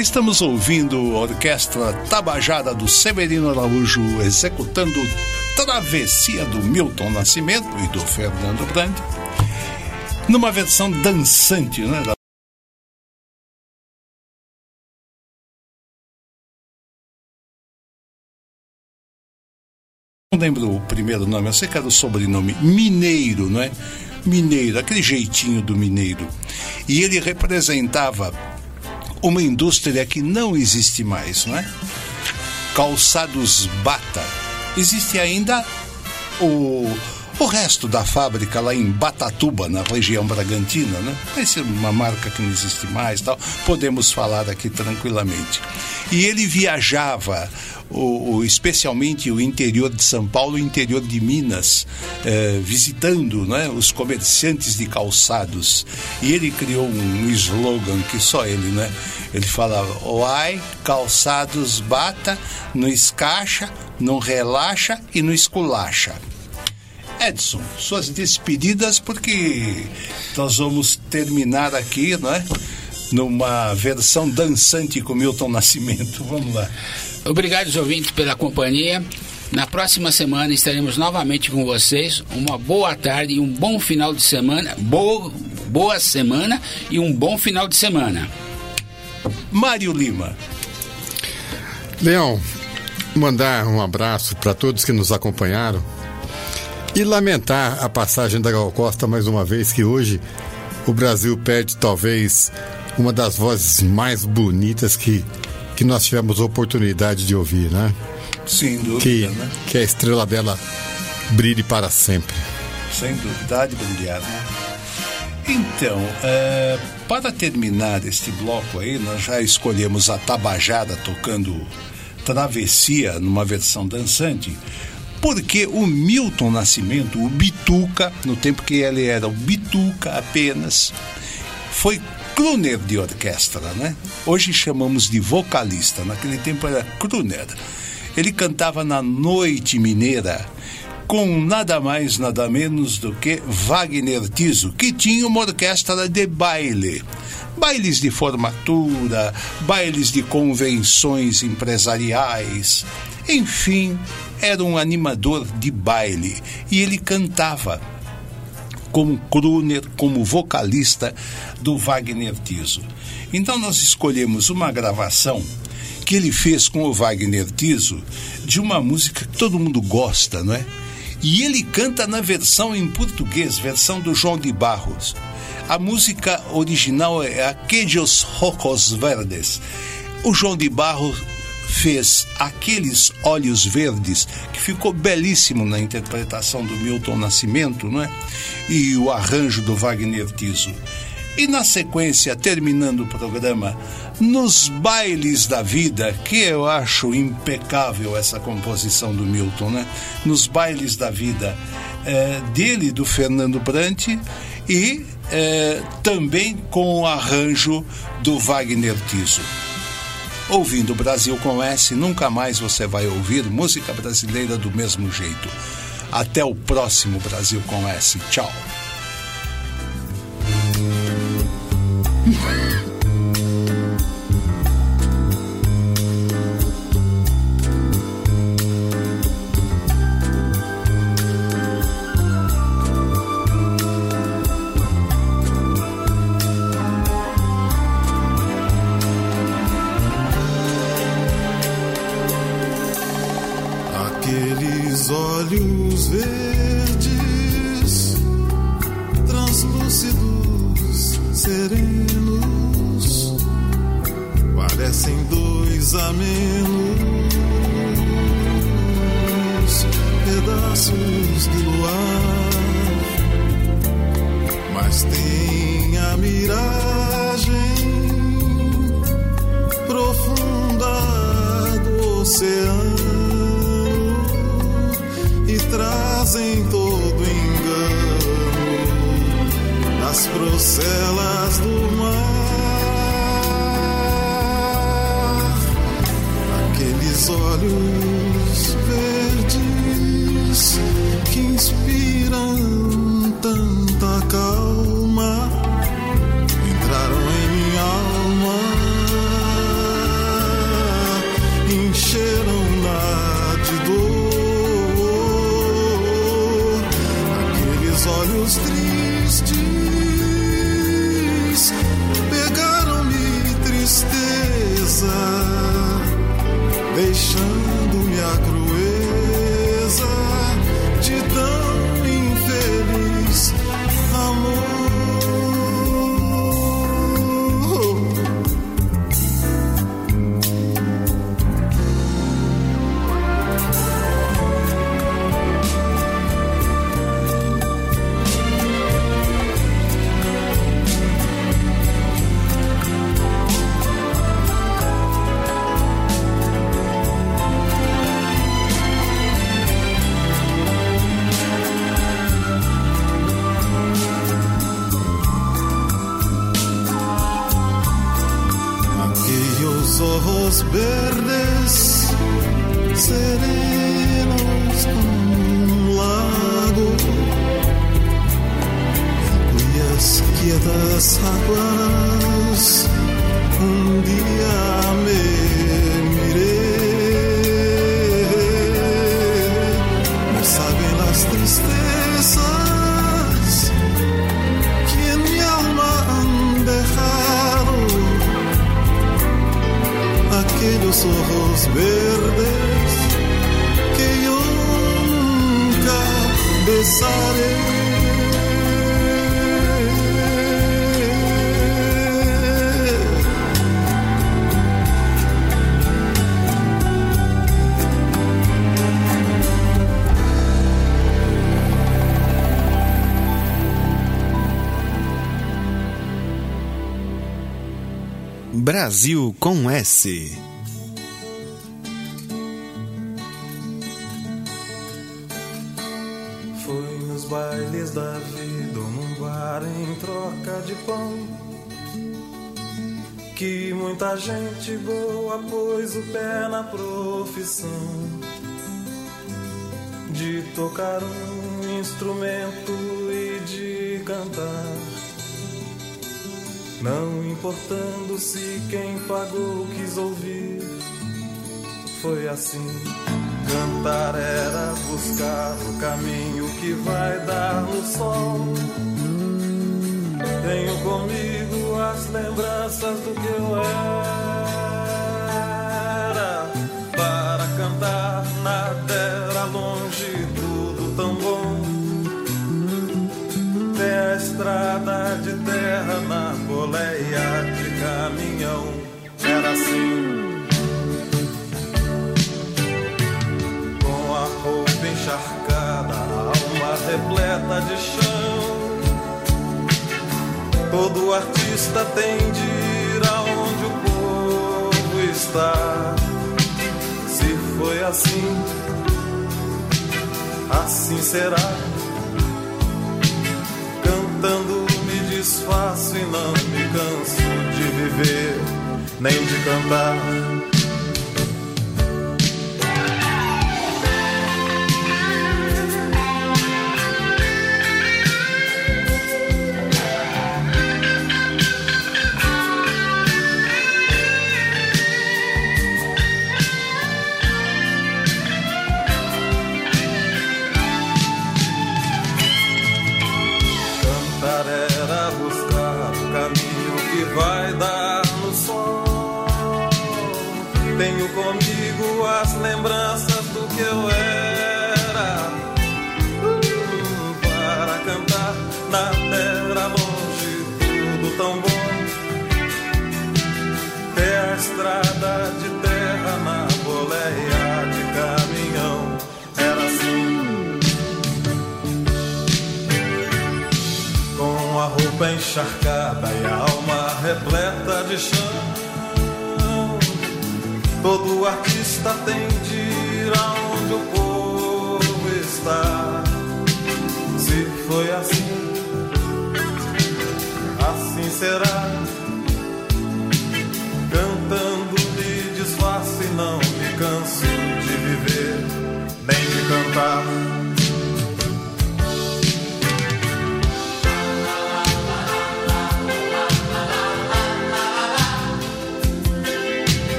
B: Estamos ouvindo a orquestra Tabajara do Severino Araújo executando Travessia do Milton Nascimento e do Fernando Brand, numa versão dançante, né? Não lembro o primeiro nome, eu sei que era o sobrenome Mineiro, não é? Mineiro, aquele jeitinho do mineiro. E ele representava uma indústria que não existe mais, não é? Calçados Bata. Existe ainda o, o resto da fábrica lá em Batatuba, na região Bragantina, né? Essa é uma marca que não existe mais, tal. Podemos falar aqui tranquilamente. E ele viajava, o, o- especialmente o interior de São Paulo o interior de Minas, eh, visitando né, os comerciantes de calçados. E ele criou um slogan que só ele, né? Ele falava: Oai, calçados bata, não escacha, não relaxa e não esculacha. Edson, suas despedidas, porque nós vamos terminar aqui, não é? Numa versão dançante com Milton Nascimento. Vamos lá.
E: Obrigado, os ouvintes, pela companhia. Na próxima semana estaremos novamente com vocês. Uma boa tarde e um bom final de semana. Boa, boa semana e um bom final de semana.
B: Mário Lima.
A: Leão, mandar um abraço para todos que nos acompanharam e lamentar a passagem da Gal Costa mais uma vez, que hoje o Brasil perde talvez uma das vozes mais bonitas que, que nós tivemos oportunidade de ouvir, né?
B: Sem dúvida,
A: Que,
B: né?
A: que a estrela dela brilhe para sempre.
B: Sem dúvida, de brilhar, né? Então, é, para terminar este bloco aí, nós já escolhemos a Tabajara tocando Travessia numa versão dançante, porque o Milton Nascimento, o Bituca, no tempo que ele era o Bituca apenas, foi crooner de orquestra, né? Hoje chamamos de vocalista, naquele tempo era crooner. Ele cantava na Noite Mineira com nada mais, nada menos do que Wagner Tiso, que tinha uma orquestra de baile. Bailes de formatura, bailes de convenções empresariais. Enfim, era um animador de baile e ele cantava como crooner, como vocalista do Wagner Tiso. Então nós escolhemos uma gravação que ele fez com o Wagner Tiso de uma música que todo mundo gosta, não é? E ele canta na versão em português, versão do João de Barros. A música original é Aquellos Rocos Verdes. O João de Barros fez aqueles olhos verdes, que ficou belíssimo na interpretação do Milton Nascimento, não é? E o arranjo do Wagner Tiso. E na sequência, terminando o programa, nos bailes da vida, que eu acho impecável essa composição do Milton, né? Nos bailes da vida eh, dele, do Fernando Brant, e eh, também com o arranjo do Wagner Tiso. Ouvindo Brasil com S, nunca mais você vai ouvir música brasileira do mesmo jeito. Até o próximo Brasil com S. Tchau.
C: Brasil com S.
F: Fui nos bailes da vida, num bar em troca de pão. Que muita gente boa pôs o pé na profissão de tocar um instrumento e de cantar. Não importando-se quem pagou quis ouvir. Foi assim. Cantar era buscar o caminho que vai dar no sol. Tenho comigo as lembranças do que eu era. assim será. Cantando me disfarço e não me canso de viver, nem de cantar.